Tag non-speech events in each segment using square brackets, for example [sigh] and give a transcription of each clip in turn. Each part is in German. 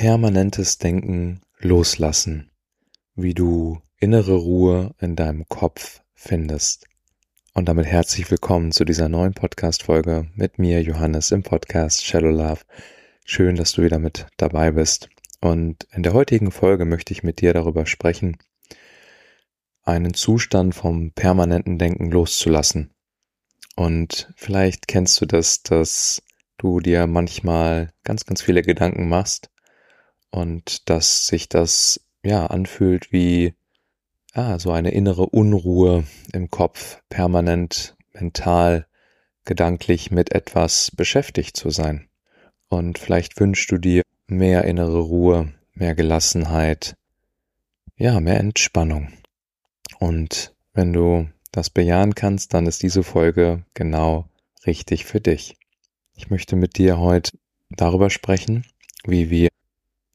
permanentes Denken loslassen, wie du innere Ruhe in deinem Kopf findest. Und damit herzlich willkommen zu dieser neuen Podcast-Folge mit mir, Johannes, im Podcast Shallow Love. Schön, dass du wieder mit dabei bist. Und in der heutigen Folge möchte ich mit dir darüber sprechen, einen Zustand vom permanenten Denken loszulassen. Und vielleicht kennst du das, dass du dir manchmal ganz, ganz viele Gedanken machst und dass sich das ja anfühlt wie ja, so eine innere Unruhe im Kopf, permanent mental, gedanklich mit etwas beschäftigt zu sein. Und vielleicht wünschst du dir mehr innere Ruhe, mehr Gelassenheit, ja, mehr Entspannung. Und wenn du das bejahen kannst, dann ist diese Folge genau richtig für dich. Ich möchte mit dir heute darüber sprechen, wie wir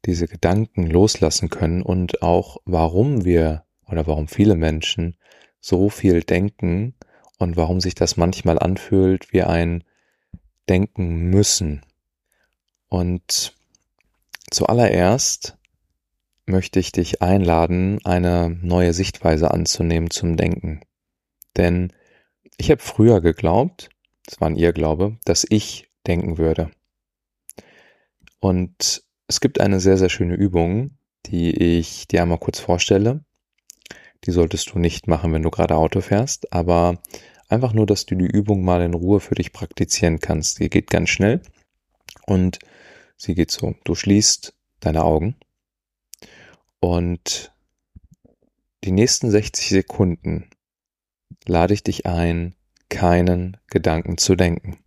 diese Gedanken loslassen können und auch warum wir oder warum viele Menschen so viel denken und warum sich das manchmal anfühlt wie ein Denken müssen. Und zuallererst möchte ich dich einladen, eine neue Sichtweise anzunehmen zum Denken. Denn ich habe früher geglaubt, das war ein Irrglaube, dass ich denken würde. Und es gibt eine sehr, sehr schöne Übung, die ich dir einmal kurz vorstelle. Die solltest du nicht machen, wenn du gerade Auto fährst, aber einfach nur, dass du die Übung mal in Ruhe für dich praktizieren kannst. Die geht ganz schnell und sie geht so. Du schließt deine Augen und die nächsten 60 Sekunden lade ich dich ein, keinen Gedanken zu denken.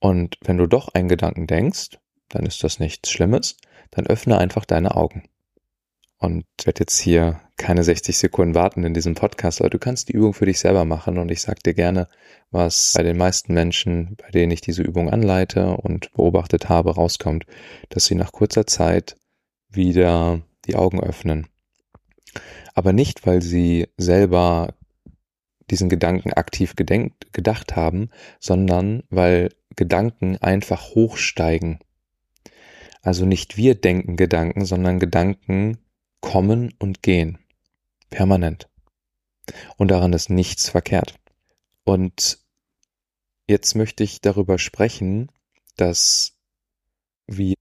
Und wenn du doch einen Gedanken denkst, dann ist das nichts Schlimmes, dann öffne einfach deine Augen. Und ich werde jetzt hier keine 60 Sekunden warten in diesem Podcast, aber du kannst die Übung für dich selber machen und ich sage dir gerne, was bei den meisten Menschen, bei denen ich diese Übung anleite und beobachtet habe, rauskommt, dass sie nach kurzer Zeit wieder die Augen öffnen. Aber nicht, weil sie selber diesen Gedanken aktiv gedenkt, gedacht haben, sondern weil Gedanken einfach hochsteigen also nicht wir denken Gedanken, sondern Gedanken kommen und gehen. Permanent. Und daran ist nichts verkehrt. Und jetzt möchte ich darüber sprechen, dass wir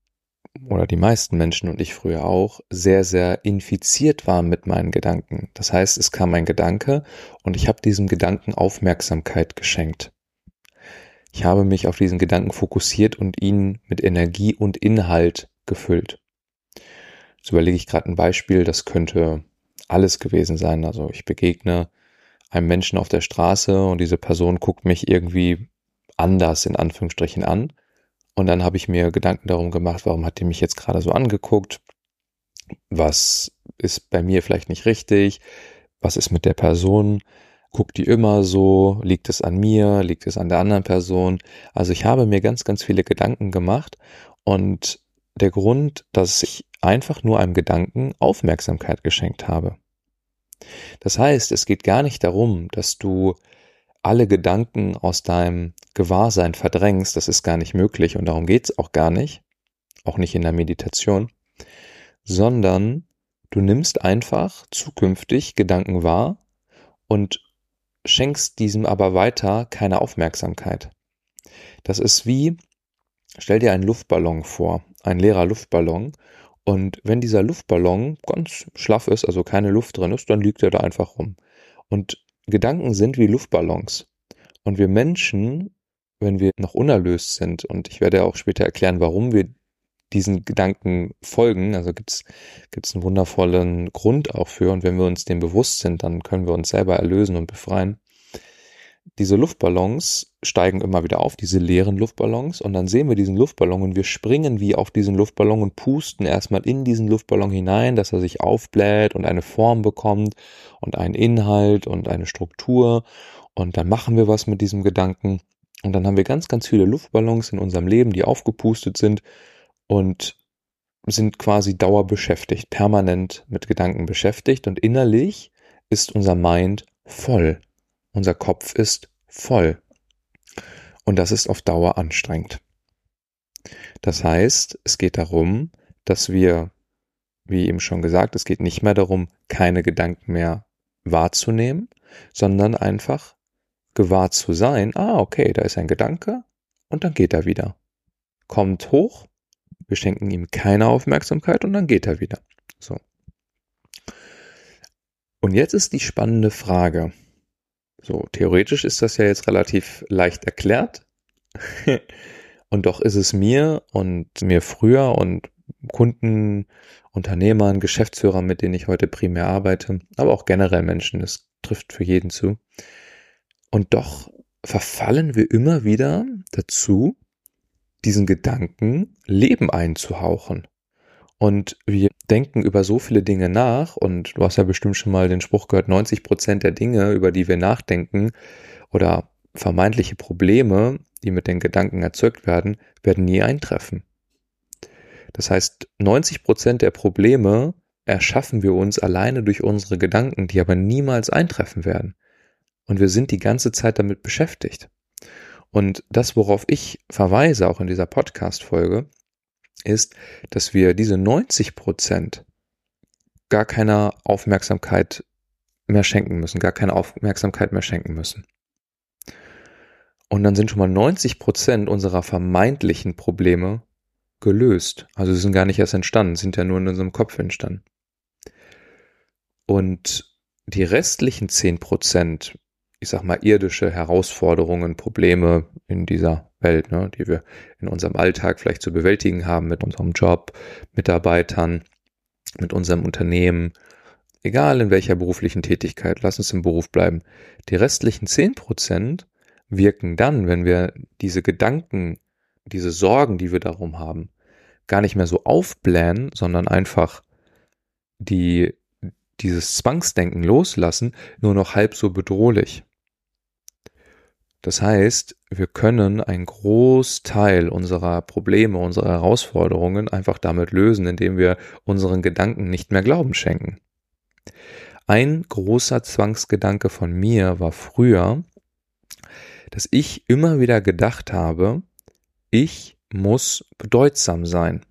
oder die meisten Menschen und ich früher auch sehr, sehr infiziert waren mit meinen Gedanken. Das heißt, es kam ein Gedanke und ich habe diesem Gedanken Aufmerksamkeit geschenkt. Ich habe mich auf diesen Gedanken fokussiert und ihn mit Energie und Inhalt gefüllt. Jetzt überlege ich gerade ein Beispiel, das könnte alles gewesen sein. Also ich begegne einem Menschen auf der Straße und diese Person guckt mich irgendwie anders in Anführungsstrichen an. Und dann habe ich mir Gedanken darum gemacht, warum hat die mich jetzt gerade so angeguckt? Was ist bei mir vielleicht nicht richtig? Was ist mit der Person? Guckt die immer so, liegt es an mir, liegt es an der anderen Person. Also ich habe mir ganz, ganz viele Gedanken gemacht und der Grund, dass ich einfach nur einem Gedanken Aufmerksamkeit geschenkt habe. Das heißt, es geht gar nicht darum, dass du alle Gedanken aus deinem Gewahrsein verdrängst, das ist gar nicht möglich und darum geht's auch gar nicht, auch nicht in der Meditation, sondern du nimmst einfach zukünftig Gedanken wahr und schenkst diesem aber weiter keine Aufmerksamkeit. Das ist wie, stell dir einen Luftballon vor, ein leerer Luftballon, und wenn dieser Luftballon ganz schlaff ist, also keine Luft drin ist, dann liegt er da einfach rum. Und Gedanken sind wie Luftballons. Und wir Menschen, wenn wir noch unerlöst sind, und ich werde auch später erklären, warum wir diesen Gedanken folgen. Also gibt es einen wundervollen Grund auch für. Und wenn wir uns dem bewusst sind, dann können wir uns selber erlösen und befreien. Diese Luftballons steigen immer wieder auf, diese leeren Luftballons, und dann sehen wir diesen Luftballon und wir springen wie auf diesen Luftballon und pusten erstmal in diesen Luftballon hinein, dass er sich aufbläht und eine Form bekommt und einen Inhalt und eine Struktur. Und dann machen wir was mit diesem Gedanken. Und dann haben wir ganz, ganz viele Luftballons in unserem Leben, die aufgepustet sind und sind quasi dauerbeschäftigt, permanent mit Gedanken beschäftigt und innerlich ist unser Mind voll. Unser Kopf ist voll. Und das ist auf Dauer anstrengend. Das heißt, es geht darum, dass wir, wie eben schon gesagt, es geht nicht mehr darum, keine Gedanken mehr wahrzunehmen, sondern einfach gewahr zu sein, ah, okay, da ist ein Gedanke und dann geht er wieder. Kommt hoch, wir schenken ihm keine Aufmerksamkeit und dann geht er wieder. So. Und jetzt ist die spannende Frage. So, theoretisch ist das ja jetzt relativ leicht erklärt. [laughs] und doch ist es mir und mir früher und Kunden, Unternehmern, Geschäftsführern, mit denen ich heute primär arbeite, aber auch generell Menschen, das trifft für jeden zu. Und doch verfallen wir immer wieder dazu, diesen Gedanken Leben einzuhauchen. Und wir denken über so viele Dinge nach und du hast ja bestimmt schon mal den Spruch gehört, 90 Prozent der Dinge, über die wir nachdenken oder vermeintliche Probleme, die mit den Gedanken erzeugt werden, werden nie eintreffen. Das heißt, 90 Prozent der Probleme erschaffen wir uns alleine durch unsere Gedanken, die aber niemals eintreffen werden. Und wir sind die ganze Zeit damit beschäftigt. Und das, worauf ich verweise, auch in dieser Podcast-Folge, ist, dass wir diese 90 Prozent gar keiner Aufmerksamkeit mehr schenken müssen, gar keine Aufmerksamkeit mehr schenken müssen. Und dann sind schon mal 90 Prozent unserer vermeintlichen Probleme gelöst. Also sie sind gar nicht erst entstanden, sind ja nur in unserem Kopf entstanden. Und die restlichen 10 Prozent, ich sag mal, irdische Herausforderungen, Probleme in dieser Welt, ne, die wir in unserem Alltag vielleicht zu bewältigen haben mit unserem Job, Mitarbeitern, mit unserem Unternehmen, egal in welcher beruflichen Tätigkeit, lass uns im Beruf bleiben. Die restlichen zehn Prozent wirken dann, wenn wir diese Gedanken, diese Sorgen, die wir darum haben, gar nicht mehr so aufblähen, sondern einfach die, dieses Zwangsdenken loslassen, nur noch halb so bedrohlich. Das heißt, wir können einen Großteil unserer Probleme, unserer Herausforderungen einfach damit lösen, indem wir unseren Gedanken nicht mehr Glauben schenken. Ein großer Zwangsgedanke von mir war früher, dass ich immer wieder gedacht habe, ich muss bedeutsam sein.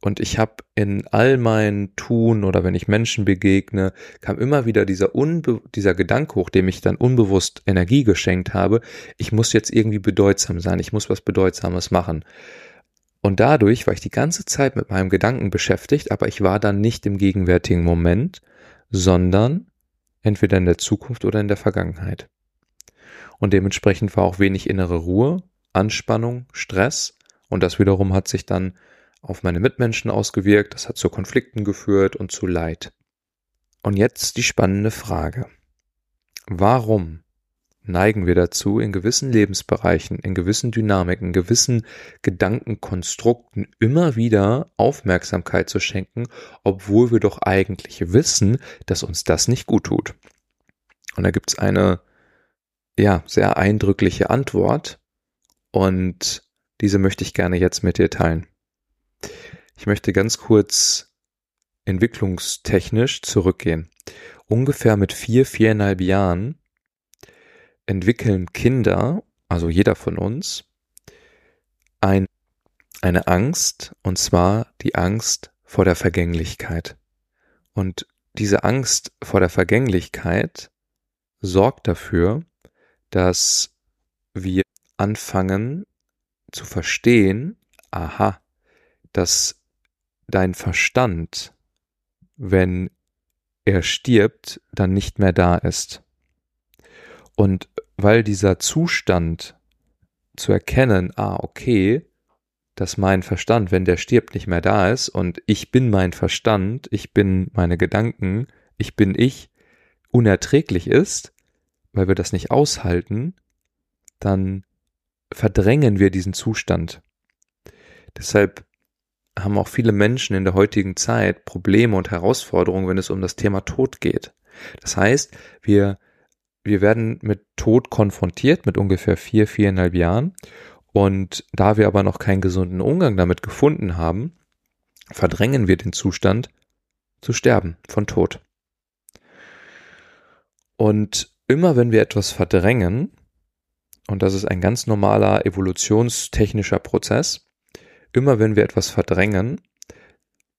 Und ich habe in all meinen Tun oder wenn ich Menschen begegne, kam immer wieder dieser, Unbe dieser Gedanke hoch, dem ich dann unbewusst Energie geschenkt habe, ich muss jetzt irgendwie bedeutsam sein, ich muss was Bedeutsames machen. Und dadurch war ich die ganze Zeit mit meinem Gedanken beschäftigt, aber ich war dann nicht im gegenwärtigen Moment, sondern entweder in der Zukunft oder in der Vergangenheit. Und dementsprechend war auch wenig innere Ruhe, Anspannung, Stress und das wiederum hat sich dann auf meine Mitmenschen ausgewirkt, das hat zu Konflikten geführt und zu Leid. Und jetzt die spannende Frage. Warum neigen wir dazu, in gewissen Lebensbereichen, in gewissen Dynamiken, gewissen Gedankenkonstrukten immer wieder Aufmerksamkeit zu schenken, obwohl wir doch eigentlich wissen, dass uns das nicht gut tut? Und da gibt's eine, ja, sehr eindrückliche Antwort und diese möchte ich gerne jetzt mit dir teilen. Ich möchte ganz kurz entwicklungstechnisch zurückgehen. Ungefähr mit vier, viereinhalb Jahren entwickeln Kinder, also jeder von uns, ein, eine Angst, und zwar die Angst vor der Vergänglichkeit. Und diese Angst vor der Vergänglichkeit sorgt dafür, dass wir anfangen zu verstehen, aha, dass dein Verstand, wenn er stirbt, dann nicht mehr da ist. Und weil dieser Zustand zu erkennen, ah, okay, dass mein Verstand, wenn der stirbt, nicht mehr da ist und ich bin mein Verstand, ich bin meine Gedanken, ich bin ich, unerträglich ist, weil wir das nicht aushalten, dann verdrängen wir diesen Zustand. Deshalb haben auch viele Menschen in der heutigen Zeit Probleme und Herausforderungen, wenn es um das Thema Tod geht. Das heißt, wir, wir werden mit Tod konfrontiert mit ungefähr vier, viereinhalb Jahren. Und da wir aber noch keinen gesunden Umgang damit gefunden haben, verdrängen wir den Zustand zu sterben von Tod. Und immer wenn wir etwas verdrängen, und das ist ein ganz normaler evolutionstechnischer Prozess, immer wenn wir etwas verdrängen,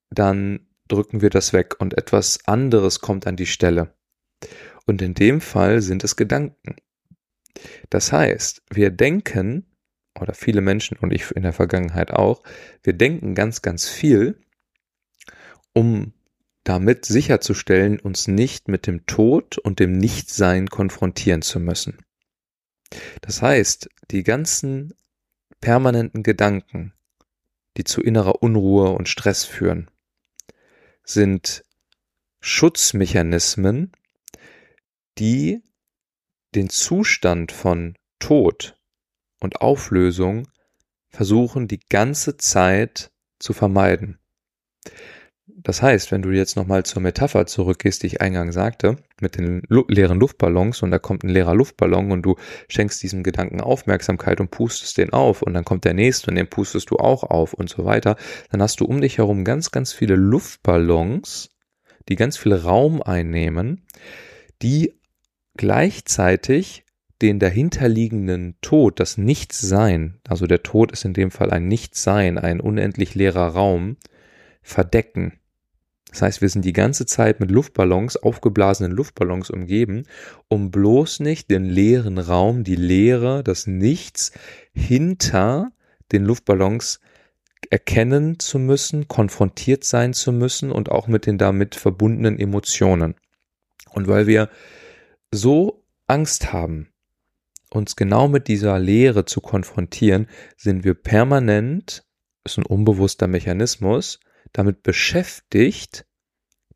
dann drücken wir das weg und etwas anderes kommt an die Stelle. Und in dem Fall sind es Gedanken. Das heißt, wir denken, oder viele Menschen und ich in der Vergangenheit auch, wir denken ganz, ganz viel, um damit sicherzustellen, uns nicht mit dem Tod und dem Nichtsein konfrontieren zu müssen. Das heißt, die ganzen permanenten Gedanken, die zu innerer Unruhe und Stress führen, sind Schutzmechanismen, die den Zustand von Tod und Auflösung versuchen die ganze Zeit zu vermeiden. Das heißt, wenn du jetzt nochmal zur Metapher zurückgehst, die ich eingangs sagte, mit den leeren Luftballons und da kommt ein leerer Luftballon und du schenkst diesem Gedanken Aufmerksamkeit und pustest den auf und dann kommt der nächste und den pustest du auch auf und so weiter, dann hast du um dich herum ganz, ganz viele Luftballons, die ganz viel Raum einnehmen, die gleichzeitig den dahinterliegenden Tod, das Nichtsein, also der Tod ist in dem Fall ein Nichtsein, ein unendlich leerer Raum, verdecken. Das heißt, wir sind die ganze Zeit mit Luftballons, aufgeblasenen Luftballons umgeben, um bloß nicht den leeren Raum, die Leere, das Nichts hinter den Luftballons erkennen zu müssen, konfrontiert sein zu müssen und auch mit den damit verbundenen Emotionen. Und weil wir so Angst haben, uns genau mit dieser Leere zu konfrontieren, sind wir permanent, ist ein unbewusster Mechanismus, damit beschäftigt,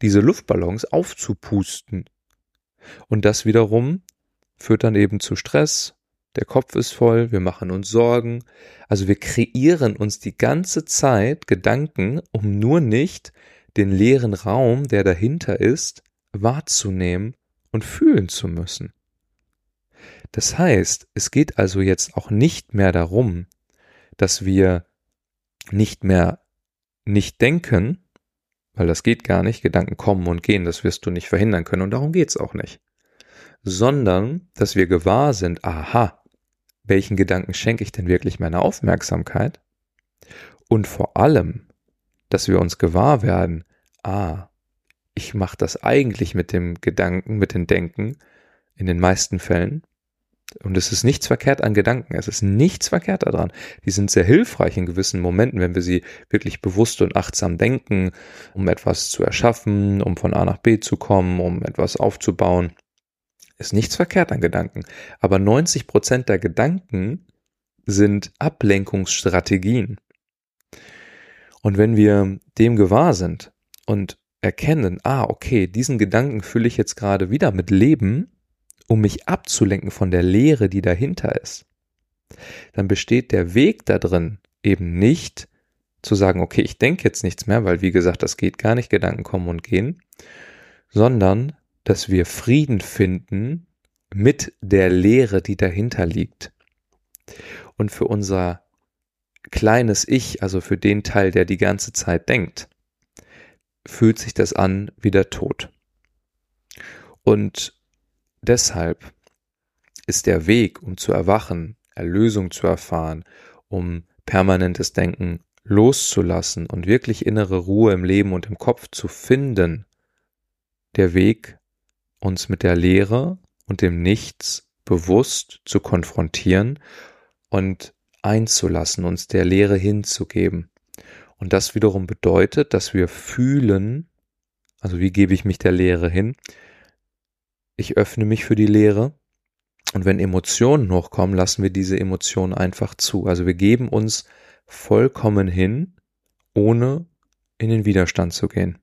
diese Luftballons aufzupusten. Und das wiederum führt dann eben zu Stress, der Kopf ist voll, wir machen uns Sorgen. Also wir kreieren uns die ganze Zeit Gedanken, um nur nicht den leeren Raum, der dahinter ist, wahrzunehmen und fühlen zu müssen. Das heißt, es geht also jetzt auch nicht mehr darum, dass wir nicht mehr nicht denken, weil das geht gar nicht, Gedanken kommen und gehen, das wirst du nicht verhindern können und darum geht's auch nicht, sondern dass wir gewahr sind, aha, welchen Gedanken schenke ich denn wirklich meine Aufmerksamkeit? Und vor allem, dass wir uns gewahr werden, ah, ich mache das eigentlich mit dem Gedanken, mit dem Denken in den meisten Fällen und es ist nichts verkehrt an Gedanken. Es ist nichts verkehrt daran. Die sind sehr hilfreich in gewissen Momenten, wenn wir sie wirklich bewusst und achtsam denken, um etwas zu erschaffen, um von A nach B zu kommen, um etwas aufzubauen. Ist nichts verkehrt an Gedanken. Aber 90 Prozent der Gedanken sind Ablenkungsstrategien. Und wenn wir dem gewahr sind und erkennen, ah, okay, diesen Gedanken fülle ich jetzt gerade wieder mit Leben, um mich abzulenken von der Leere, die dahinter ist, dann besteht der Weg da drin eben nicht zu sagen, okay, ich denke jetzt nichts mehr, weil wie gesagt, das geht gar nicht, Gedanken kommen und gehen, sondern dass wir Frieden finden mit der Leere, die dahinter liegt. Und für unser kleines Ich, also für den Teil, der die ganze Zeit denkt, fühlt sich das an wie der Tod. Und Deshalb ist der Weg, um zu erwachen, Erlösung zu erfahren, um permanentes Denken loszulassen und wirklich innere Ruhe im Leben und im Kopf zu finden, der Weg, uns mit der Lehre und dem Nichts bewusst zu konfrontieren und einzulassen, uns der Lehre hinzugeben. Und das wiederum bedeutet, dass wir fühlen, also wie gebe ich mich der Lehre hin? Ich öffne mich für die Lehre. Und wenn Emotionen hochkommen, lassen wir diese Emotionen einfach zu. Also wir geben uns vollkommen hin, ohne in den Widerstand zu gehen.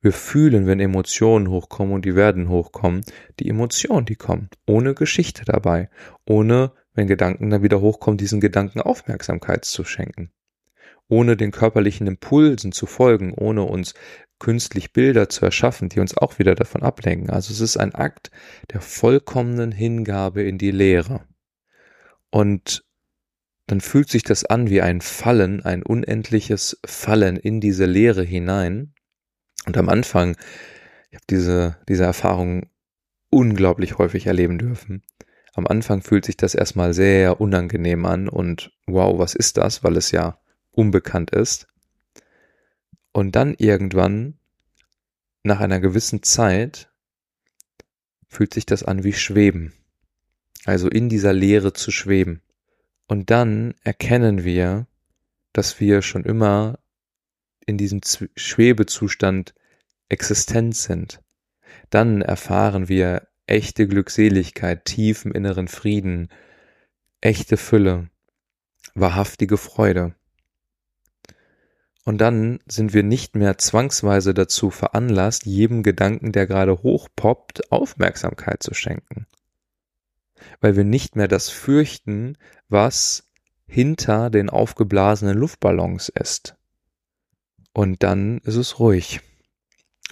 Wir fühlen, wenn Emotionen hochkommen und die werden hochkommen, die Emotionen, die kommen, ohne Geschichte dabei, ohne, wenn Gedanken dann wieder hochkommen, diesen Gedanken Aufmerksamkeit zu schenken, ohne den körperlichen Impulsen zu folgen, ohne uns künstlich Bilder zu erschaffen, die uns auch wieder davon ablenken. Also es ist ein Akt der vollkommenen Hingabe in die Lehre. Und dann fühlt sich das an wie ein Fallen, ein unendliches Fallen in diese Lehre hinein. Und am Anfang, ich habe diese, diese Erfahrung unglaublich häufig erleben dürfen. Am Anfang fühlt sich das erstmal sehr unangenehm an und wow, was ist das, weil es ja unbekannt ist. Und dann irgendwann, nach einer gewissen Zeit, fühlt sich das an wie Schweben. Also in dieser Leere zu schweben. Und dann erkennen wir, dass wir schon immer in diesem Schwebezustand existent sind. Dann erfahren wir echte Glückseligkeit, tiefen inneren Frieden, echte Fülle, wahrhaftige Freude. Und dann sind wir nicht mehr zwangsweise dazu veranlasst, jedem Gedanken, der gerade hochpoppt, Aufmerksamkeit zu schenken. Weil wir nicht mehr das fürchten, was hinter den aufgeblasenen Luftballons ist. Und dann ist es ruhig.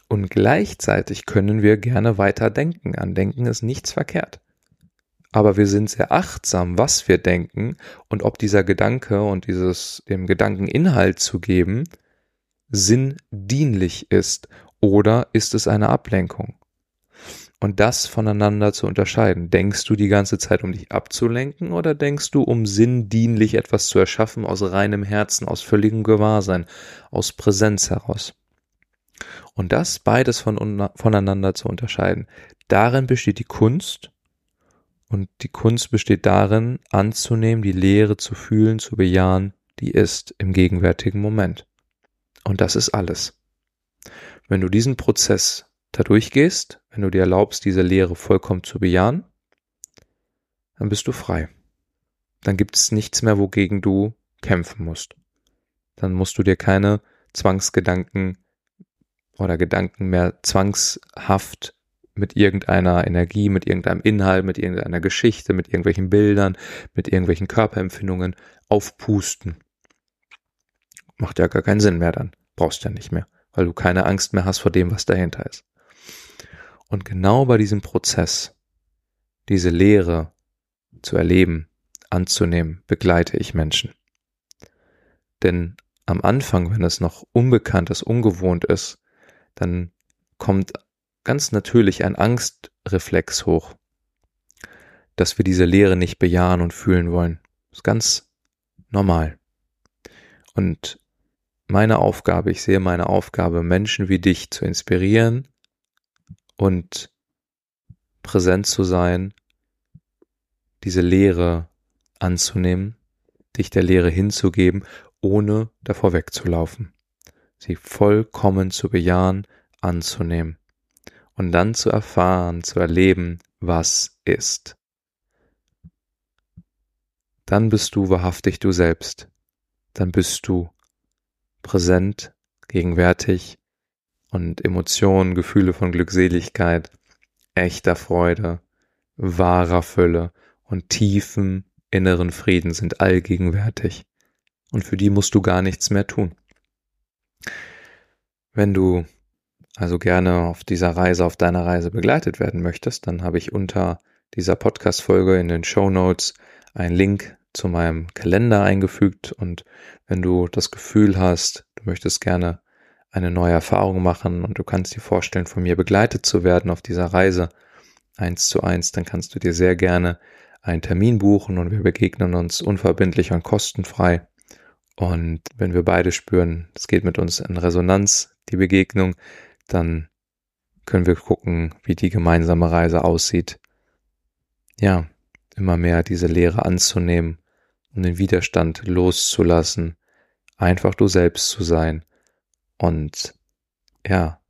Und gleichzeitig können wir gerne weiter denken. An Denken ist nichts verkehrt. Aber wir sind sehr achtsam, was wir denken und ob dieser Gedanke und dieses dem Gedanken Inhalt zu geben sinndienlich ist oder ist es eine Ablenkung? Und das voneinander zu unterscheiden. Denkst du die ganze Zeit, um dich abzulenken oder denkst du, um sinndienlich etwas zu erschaffen aus reinem Herzen, aus völligem Gewahrsein, aus Präsenz heraus? Und das beides von, voneinander zu unterscheiden. Darin besteht die Kunst und die Kunst besteht darin, anzunehmen, die Lehre zu fühlen, zu bejahen, die ist im gegenwärtigen Moment. Und das ist alles. Wenn du diesen Prozess da durchgehst, wenn du dir erlaubst, diese Lehre vollkommen zu bejahen, dann bist du frei. Dann gibt es nichts mehr, wogegen du kämpfen musst. Dann musst du dir keine Zwangsgedanken oder Gedanken mehr zwangshaft mit irgendeiner Energie, mit irgendeinem Inhalt, mit irgendeiner Geschichte, mit irgendwelchen Bildern, mit irgendwelchen Körperempfindungen aufpusten. Macht ja gar keinen Sinn mehr dann. Brauchst ja nicht mehr, weil du keine Angst mehr hast vor dem, was dahinter ist. Und genau bei diesem Prozess, diese Lehre zu erleben, anzunehmen, begleite ich Menschen. Denn am Anfang, wenn es noch unbekannt ist, ungewohnt ist, dann kommt ganz natürlich ein Angstreflex hoch, dass wir diese Lehre nicht bejahen und fühlen wollen. Das ist ganz normal. Und meine Aufgabe, ich sehe meine Aufgabe, Menschen wie dich zu inspirieren und präsent zu sein, diese Lehre anzunehmen, dich der Lehre hinzugeben, ohne davor wegzulaufen sie vollkommen zu bejahen, anzunehmen und dann zu erfahren, zu erleben, was ist. Dann bist du wahrhaftig du selbst, dann bist du präsent, gegenwärtig und Emotionen, Gefühle von Glückseligkeit, echter Freude, wahrer Fülle und tiefen inneren Frieden sind allgegenwärtig. Und für die musst du gar nichts mehr tun. Wenn du also gerne auf dieser Reise, auf deiner Reise begleitet werden möchtest, dann habe ich unter dieser Podcast-Folge in den Show Notes einen Link zu meinem Kalender eingefügt und wenn du das Gefühl hast, du möchtest gerne eine neue Erfahrung machen und du kannst dir vorstellen, von mir begleitet zu werden auf dieser Reise eins zu eins, dann kannst du dir sehr gerne einen Termin buchen und wir begegnen uns unverbindlich und kostenfrei. Und wenn wir beide spüren, es geht mit uns in Resonanz, die Begegnung, dann können wir gucken, wie die gemeinsame Reise aussieht. Ja, immer mehr diese Lehre anzunehmen und den Widerstand loszulassen, einfach du selbst zu sein und ja,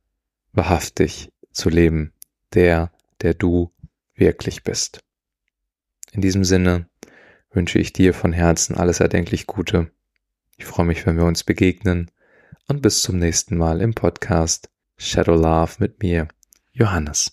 wahrhaftig zu leben, der, der du wirklich bist. In diesem Sinne wünsche ich dir von Herzen alles erdenklich Gute ich freue mich, wenn wir uns begegnen und bis zum nächsten Mal im Podcast Shadow Love mit mir, Johannes.